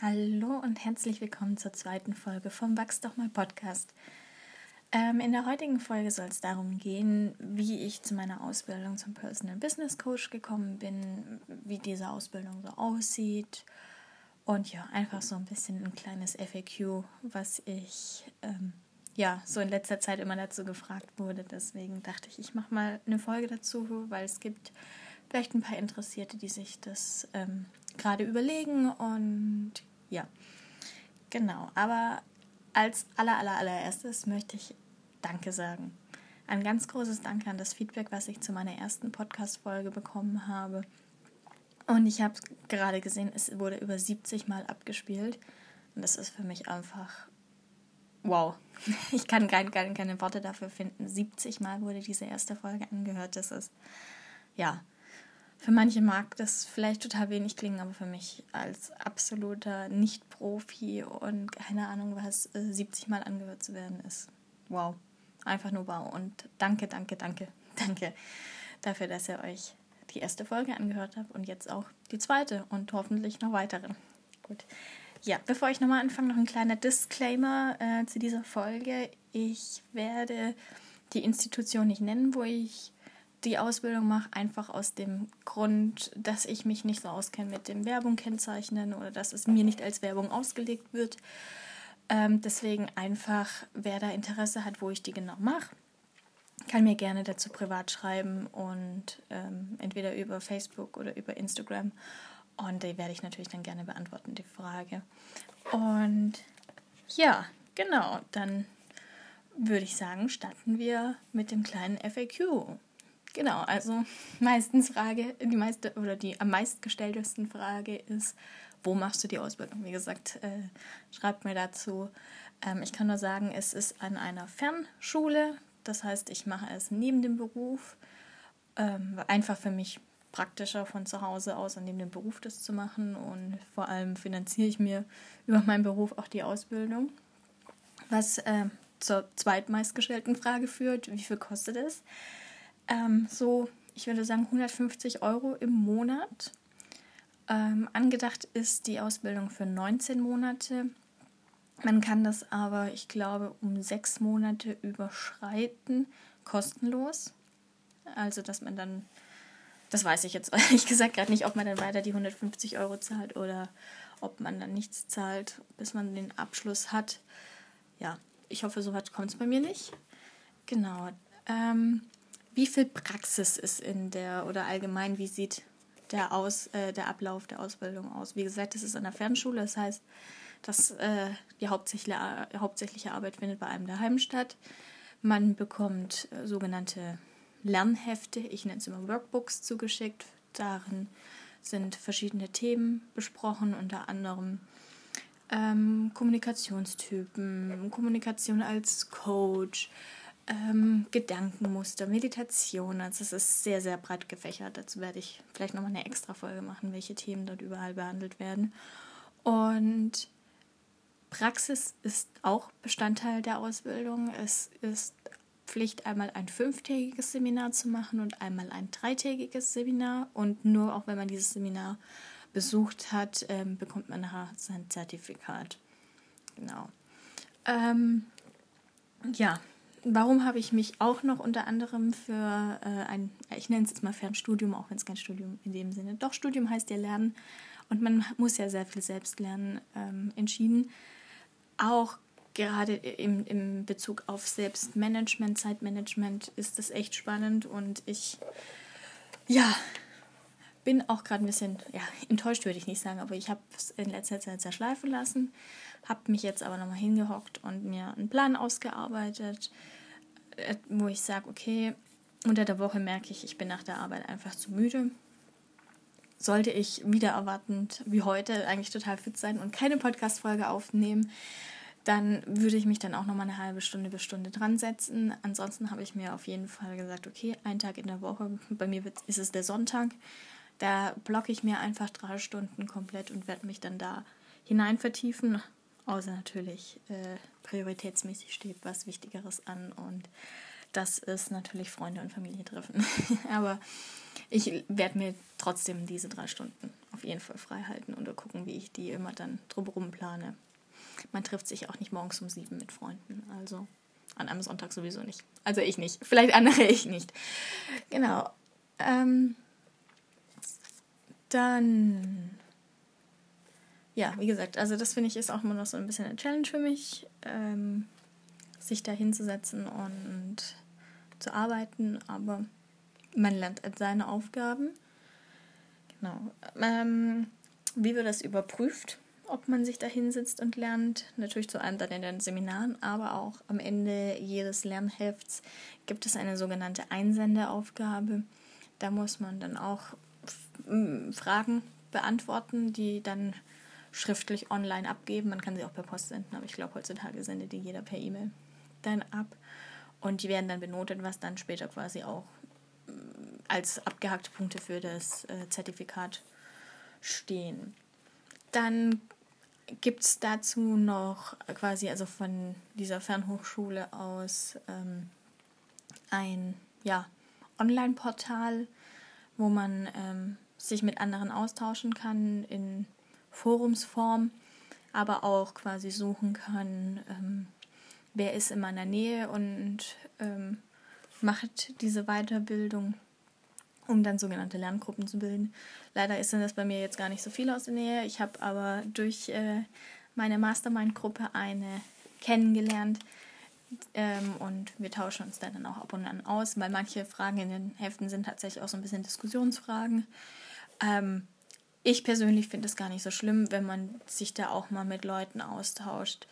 Hallo und herzlich willkommen zur zweiten Folge vom Wachs doch mal Podcast. Ähm, in der heutigen Folge soll es darum gehen, wie ich zu meiner Ausbildung zum Personal Business Coach gekommen bin, wie diese Ausbildung so aussieht und ja, einfach so ein bisschen ein kleines FAQ, was ich ähm, ja so in letzter Zeit immer dazu gefragt wurde. Deswegen dachte ich, ich mache mal eine Folge dazu, weil es gibt vielleicht ein paar Interessierte, die sich das ähm, gerade überlegen und ja, genau. Aber als aller, aller, allererstes möchte ich Danke sagen. Ein ganz großes Danke an das Feedback, was ich zu meiner ersten Podcast-Folge bekommen habe. Und ich habe gerade gesehen, es wurde über 70 Mal abgespielt. Und das ist für mich einfach wow. Ich kann keine, keine, keine Worte dafür finden. 70 Mal wurde diese erste Folge angehört. Das ist, ja, für manche mag das vielleicht total wenig klingen, aber für mich als absoluter Nicht-Profi und keine Ahnung was, 70 äh, Mal angehört zu werden, ist wow. Einfach nur wow. Und danke, danke, danke, danke dafür, dass ihr euch die erste Folge angehört habt und jetzt auch die zweite und hoffentlich noch weitere. Gut. Ja, bevor ich nochmal anfange, noch ein kleiner Disclaimer äh, zu dieser Folge. Ich werde die Institution nicht nennen, wo ich die Ausbildung mache, einfach aus dem Grund, dass ich mich nicht so auskenne mit dem Werbung kennzeichnen oder dass es mir nicht als Werbung ausgelegt wird. Ähm, deswegen einfach, wer da Interesse hat, wo ich die genau mache, kann mir gerne dazu privat schreiben und ähm, entweder über Facebook oder über Instagram. Und die werde ich natürlich dann gerne beantworten, die Frage. Und ja, genau, dann würde ich sagen, starten wir mit dem kleinen FAQ. Genau, also meistens Frage, die meiste oder die am meistgestelltesten Frage ist, wo machst du die Ausbildung? Wie gesagt, äh, schreibt mir dazu. Ähm, ich kann nur sagen, es ist an einer Fernschule. Das heißt, ich mache es neben dem Beruf. Ähm, einfach für mich praktischer von zu Hause aus an dem Beruf das zu machen. Und vor allem finanziere ich mir über meinen Beruf auch die Ausbildung. Was äh, zur zweitmeistgestellten Frage führt, wie viel kostet es? Ähm, so, ich würde sagen, 150 Euro im Monat. Ähm, angedacht ist die Ausbildung für 19 Monate. Man kann das aber, ich glaube, um sechs Monate überschreiten, kostenlos. Also, dass man dann, das weiß ich jetzt ehrlich gesagt gerade nicht, ob man dann weiter die 150 Euro zahlt oder ob man dann nichts zahlt, bis man den Abschluss hat. Ja, ich hoffe, so weit kommt es bei mir nicht. Genau. Ähm, wie viel Praxis ist in der oder allgemein, wie sieht der, aus, äh, der Ablauf der Ausbildung aus? Wie gesagt, das ist an der Fernschule, das heißt, dass äh, die hauptsächliche, hauptsächliche Arbeit findet bei einem daheim statt. Man bekommt äh, sogenannte Lernhefte, ich nenne es immer Workbooks, zugeschickt. Darin sind verschiedene Themen besprochen, unter anderem ähm, Kommunikationstypen, Kommunikation als Coach, ähm, Gedankenmuster, Meditation. Also es ist sehr, sehr breit gefächert. Dazu werde ich vielleicht nochmal eine extra Folge machen, welche Themen dort überall behandelt werden. Und Praxis ist auch Bestandteil der Ausbildung. Es ist Pflicht, einmal ein fünftägiges Seminar zu machen und einmal ein dreitägiges Seminar. Und nur auch wenn man dieses Seminar besucht hat, ähm, bekommt man nachher sein Zertifikat. Genau. Ähm, ja, warum habe ich mich auch noch unter anderem für äh, ein, ich nenne es jetzt mal Fernstudium, auch wenn es kein Studium in dem Sinne, doch Studium heißt ja Lernen. Und man muss ja sehr viel selbst lernen, ähm, entschieden. Auch gerade im, im Bezug auf Selbstmanagement, Zeitmanagement ist das echt spannend. Und ich, ja, bin auch gerade ein bisschen, ja, enttäuscht würde ich nicht sagen, aber ich habe es in letzter Zeit zerschleifen lassen, habe mich jetzt aber nochmal hingehockt und mir einen Plan ausgearbeitet, äh, wo ich sage, okay, unter der Woche merke ich, ich bin nach der Arbeit einfach zu müde. Sollte ich wieder erwartend wie heute eigentlich total fit sein und keine Podcast-Folge aufnehmen, dann würde ich mich dann auch nochmal eine halbe Stunde bis Stunde dran setzen. Ansonsten habe ich mir auf jeden Fall gesagt, okay, ein Tag in der Woche, bei mir ist es der Sonntag, da blocke ich mir einfach drei Stunden komplett und werde mich dann da hinein vertiefen. Außer natürlich äh, prioritätsmäßig steht was Wichtigeres an und das ist natürlich Freunde und Familie treffen. Aber ich werde mir trotzdem diese drei Stunden auf jeden Fall frei halten und gucken, wie ich die immer dann drumherum plane. Man trifft sich auch nicht morgens um sieben mit Freunden, also an einem Sonntag sowieso nicht. Also ich nicht, vielleicht andere ich nicht. Genau. Ähm, dann, ja, wie gesagt, also das finde ich ist auch immer noch so ein bisschen eine Challenge für mich, ähm, sich da hinzusetzen und zu arbeiten, aber man lernt seine Aufgaben. Genau. Ähm, wie wird das überprüft, ob man sich da hinsetzt und lernt? Natürlich zu einem dann in den Seminaren, aber auch am Ende jedes Lernhefts gibt es eine sogenannte Einsendeaufgabe. Da muss man dann auch Fragen beantworten, die dann schriftlich online abgeben. Man kann sie auch per Post senden, aber ich glaube, heutzutage sendet die jeder per E-Mail dann ab. Und die werden dann benotet, was dann später quasi auch als abgehackte Punkte für das äh, Zertifikat stehen. Dann gibt es dazu noch quasi also von dieser Fernhochschule aus ähm, ein ja, Online-Portal, wo man ähm, sich mit anderen austauschen kann in Forumsform, aber auch quasi suchen kann, ähm, wer ist in meiner Nähe und ähm, macht diese Weiterbildung um dann sogenannte Lerngruppen zu bilden. Leider sind das bei mir jetzt gar nicht so viele aus der Nähe. Ich habe aber durch äh, meine Mastermind-Gruppe eine kennengelernt ähm, und wir tauschen uns dann auch ab und an aus, weil manche Fragen in den Heften sind tatsächlich auch so ein bisschen Diskussionsfragen. Ähm, ich persönlich finde es gar nicht so schlimm, wenn man sich da auch mal mit Leuten austauscht,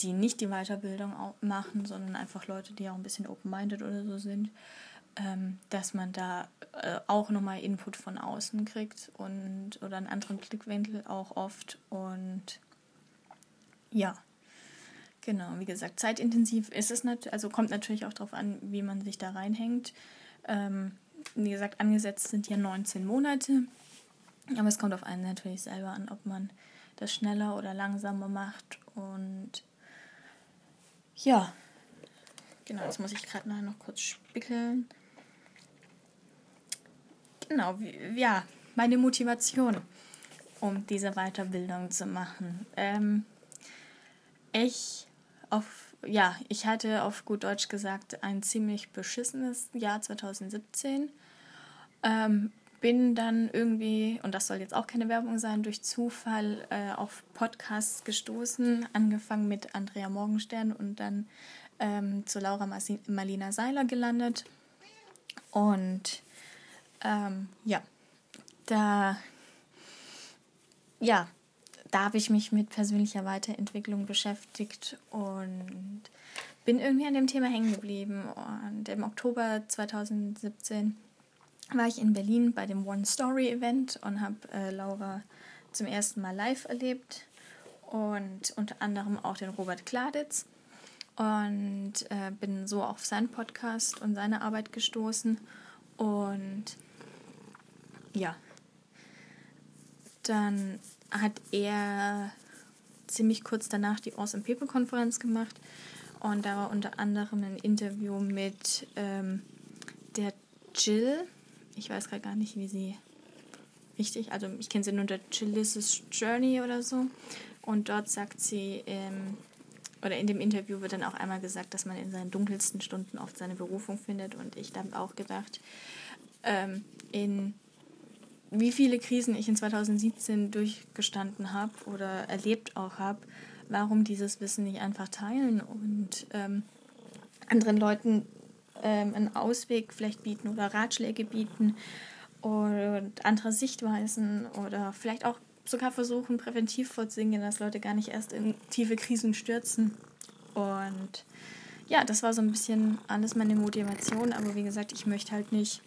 die nicht die Weiterbildung machen, sondern einfach Leute, die auch ein bisschen open-minded oder so sind ähm, dass man da äh, auch nochmal Input von außen kriegt und oder einen anderen Blickwinkel auch oft. Und ja, genau, wie gesagt, zeitintensiv ist es natürlich, also kommt natürlich auch darauf an, wie man sich da reinhängt. Ähm, wie gesagt, angesetzt sind ja 19 Monate. Aber es kommt auf einen natürlich selber an, ob man das schneller oder langsamer macht. Und ja, genau, jetzt muss ich gerade noch kurz spickeln genau, ja, meine Motivation, um diese Weiterbildung zu machen. Ähm, ich auf, ja, ich hatte auf gut Deutsch gesagt ein ziemlich beschissenes Jahr 2017. Ähm, bin dann irgendwie, und das soll jetzt auch keine Werbung sein, durch Zufall äh, auf Podcasts gestoßen, angefangen mit Andrea Morgenstern und dann ähm, zu Laura Marlina Seiler gelandet. Und ähm, ja, da, ja, da habe ich mich mit persönlicher Weiterentwicklung beschäftigt und bin irgendwie an dem Thema hängen geblieben. Und im Oktober 2017 war ich in Berlin bei dem One Story Event und habe äh, Laura zum ersten Mal live erlebt und unter anderem auch den Robert Kladitz und äh, bin so auf seinen Podcast und seine Arbeit gestoßen und ja, dann hat er ziemlich kurz danach die Awesome People Konferenz gemacht und da war unter anderem ein Interview mit ähm, der Jill. Ich weiß gerade gar nicht, wie sie richtig, also ich kenne sie nur der Jill's Journey oder so. Und dort sagt sie, ähm, oder in dem Interview wird dann auch einmal gesagt, dass man in seinen dunkelsten Stunden oft seine Berufung findet. Und ich habe auch gedacht, ähm, in wie viele Krisen ich in 2017 durchgestanden habe oder erlebt auch habe, warum dieses Wissen nicht einfach teilen und ähm, anderen Leuten ähm, einen Ausweg vielleicht bieten oder Ratschläge bieten und andere Sichtweisen oder vielleicht auch sogar versuchen, präventiv vorzugehen, dass Leute gar nicht erst in tiefe Krisen stürzen. Und ja, das war so ein bisschen alles meine Motivation, aber wie gesagt, ich möchte halt nicht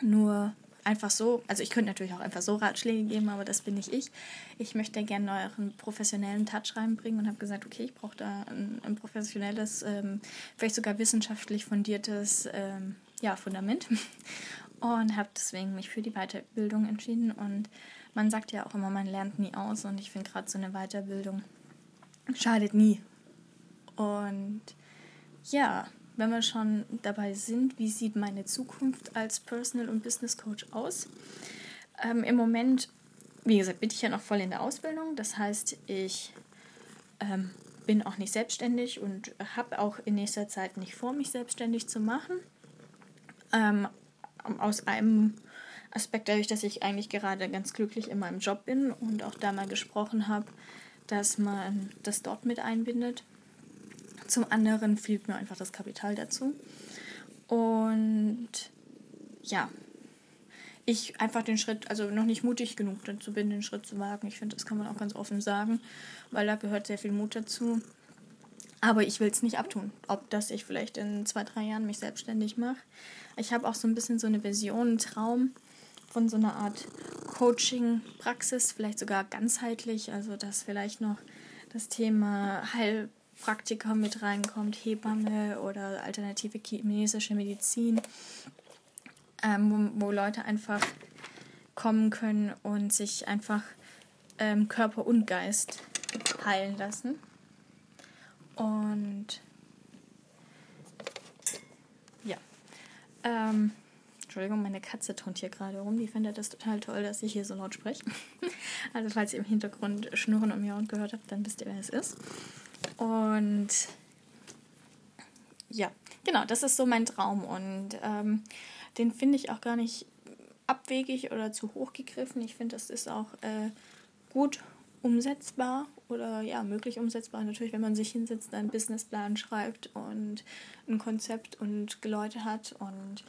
nur einfach so, also ich könnte natürlich auch einfach so Ratschläge geben, aber das bin nicht ich. Ich möchte gerne euren professionellen Touch reinbringen und habe gesagt, okay, ich brauche da ein, ein professionelles, ähm, vielleicht sogar wissenschaftlich fundiertes ähm, ja, Fundament und habe deswegen mich für die Weiterbildung entschieden und man sagt ja auch immer, man lernt nie aus und ich finde gerade so eine Weiterbildung schadet nie. Und ja, wenn wir schon dabei sind, wie sieht meine Zukunft als Personal- und Business Coach aus? Ähm, Im Moment, wie gesagt, bin ich ja noch voll in der Ausbildung. Das heißt, ich ähm, bin auch nicht selbstständig und habe auch in nächster Zeit nicht vor, mich selbstständig zu machen. Ähm, aus einem Aspekt dadurch, dass ich eigentlich gerade ganz glücklich in meinem Job bin und auch da mal gesprochen habe, dass man das dort mit einbindet. Zum anderen fehlt mir einfach das Kapital dazu. Und ja, ich einfach den Schritt, also noch nicht mutig genug dazu bin, den Schritt zu wagen. Ich finde, das kann man auch ganz offen sagen, weil da gehört sehr viel Mut dazu. Aber ich will es nicht abtun, ob das ich vielleicht in zwei, drei Jahren mich selbstständig mache. Ich habe auch so ein bisschen so eine Vision, einen Traum von so einer Art Coaching-Praxis, vielleicht sogar ganzheitlich, also dass vielleicht noch das Thema Heilpraktiker mit reinkommt, Hebamme oder alternative chinesische Medizin ähm, wo, wo Leute einfach kommen können und sich einfach ähm, Körper und Geist heilen lassen. Und ja. Ähm, Entschuldigung, meine Katze turnt hier gerade rum. Die findet das total toll, dass ich hier so laut spreche. also falls ihr im Hintergrund Schnurren und Miauen gehört habt, dann wisst ihr, wer es ist. Und ja, genau, das ist so mein Traum. Und ähm, den finde ich auch gar nicht abwegig oder zu hoch gegriffen. Ich finde, das ist auch äh, gut umsetzbar oder ja, möglich umsetzbar. Natürlich, wenn man sich hinsetzt, einen Businessplan schreibt und ein Konzept und Leute hat und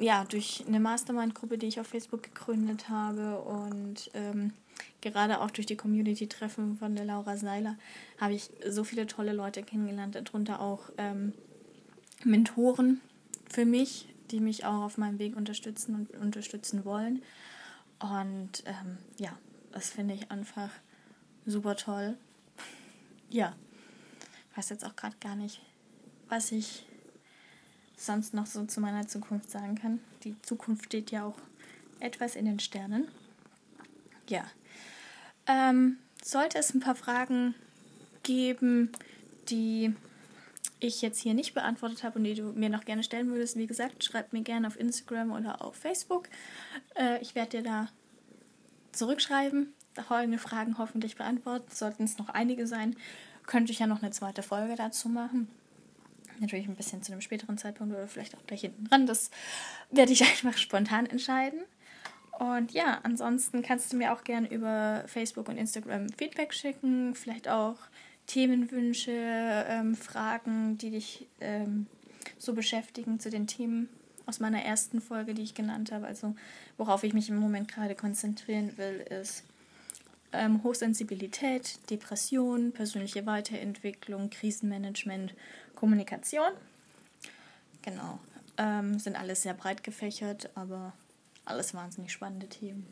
ja, durch eine Mastermind-Gruppe, die ich auf Facebook gegründet habe und ähm, gerade auch durch die Community-Treffen von der Laura Seiler habe ich so viele tolle Leute kennengelernt, darunter auch ähm, Mentoren für mich, die mich auch auf meinem Weg unterstützen und unterstützen wollen. Und ähm, ja, das finde ich einfach super toll. Ja, ich weiß jetzt auch gerade gar nicht, was ich sonst noch so zu meiner Zukunft sagen kann. Die Zukunft steht ja auch etwas in den Sternen. Ja. Ähm, sollte es ein paar Fragen geben, die ich jetzt hier nicht beantwortet habe und die du mir noch gerne stellen würdest, wie gesagt, schreib mir gerne auf Instagram oder auf Facebook. Äh, ich werde dir da zurückschreiben, folgende Fragen hoffentlich beantworten. Sollten es noch einige sein, könnte ich ja noch eine zweite Folge dazu machen. Natürlich ein bisschen zu einem späteren Zeitpunkt oder vielleicht auch gleich hinten dran. Das werde ich einfach spontan entscheiden. Und ja, ansonsten kannst du mir auch gerne über Facebook und Instagram Feedback schicken, vielleicht auch Themenwünsche, ähm, Fragen, die dich ähm, so beschäftigen zu den Themen aus meiner ersten Folge, die ich genannt habe. Also worauf ich mich im Moment gerade konzentrieren will, ist ähm, Hochsensibilität, Depression, persönliche Weiterentwicklung, Krisenmanagement, Kommunikation. Genau. Ähm, sind alles sehr breit gefächert, aber alles wahnsinnig spannende Themen.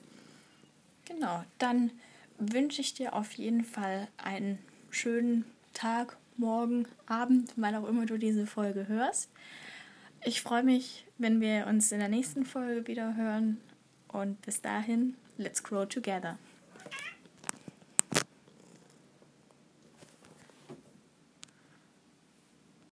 Genau, dann wünsche ich dir auf jeden Fall einen schönen Tag, Morgen, Abend, wann auch immer du diese Folge hörst. Ich freue mich, wenn wir uns in der nächsten Folge wieder hören. Und bis dahin, let's grow together.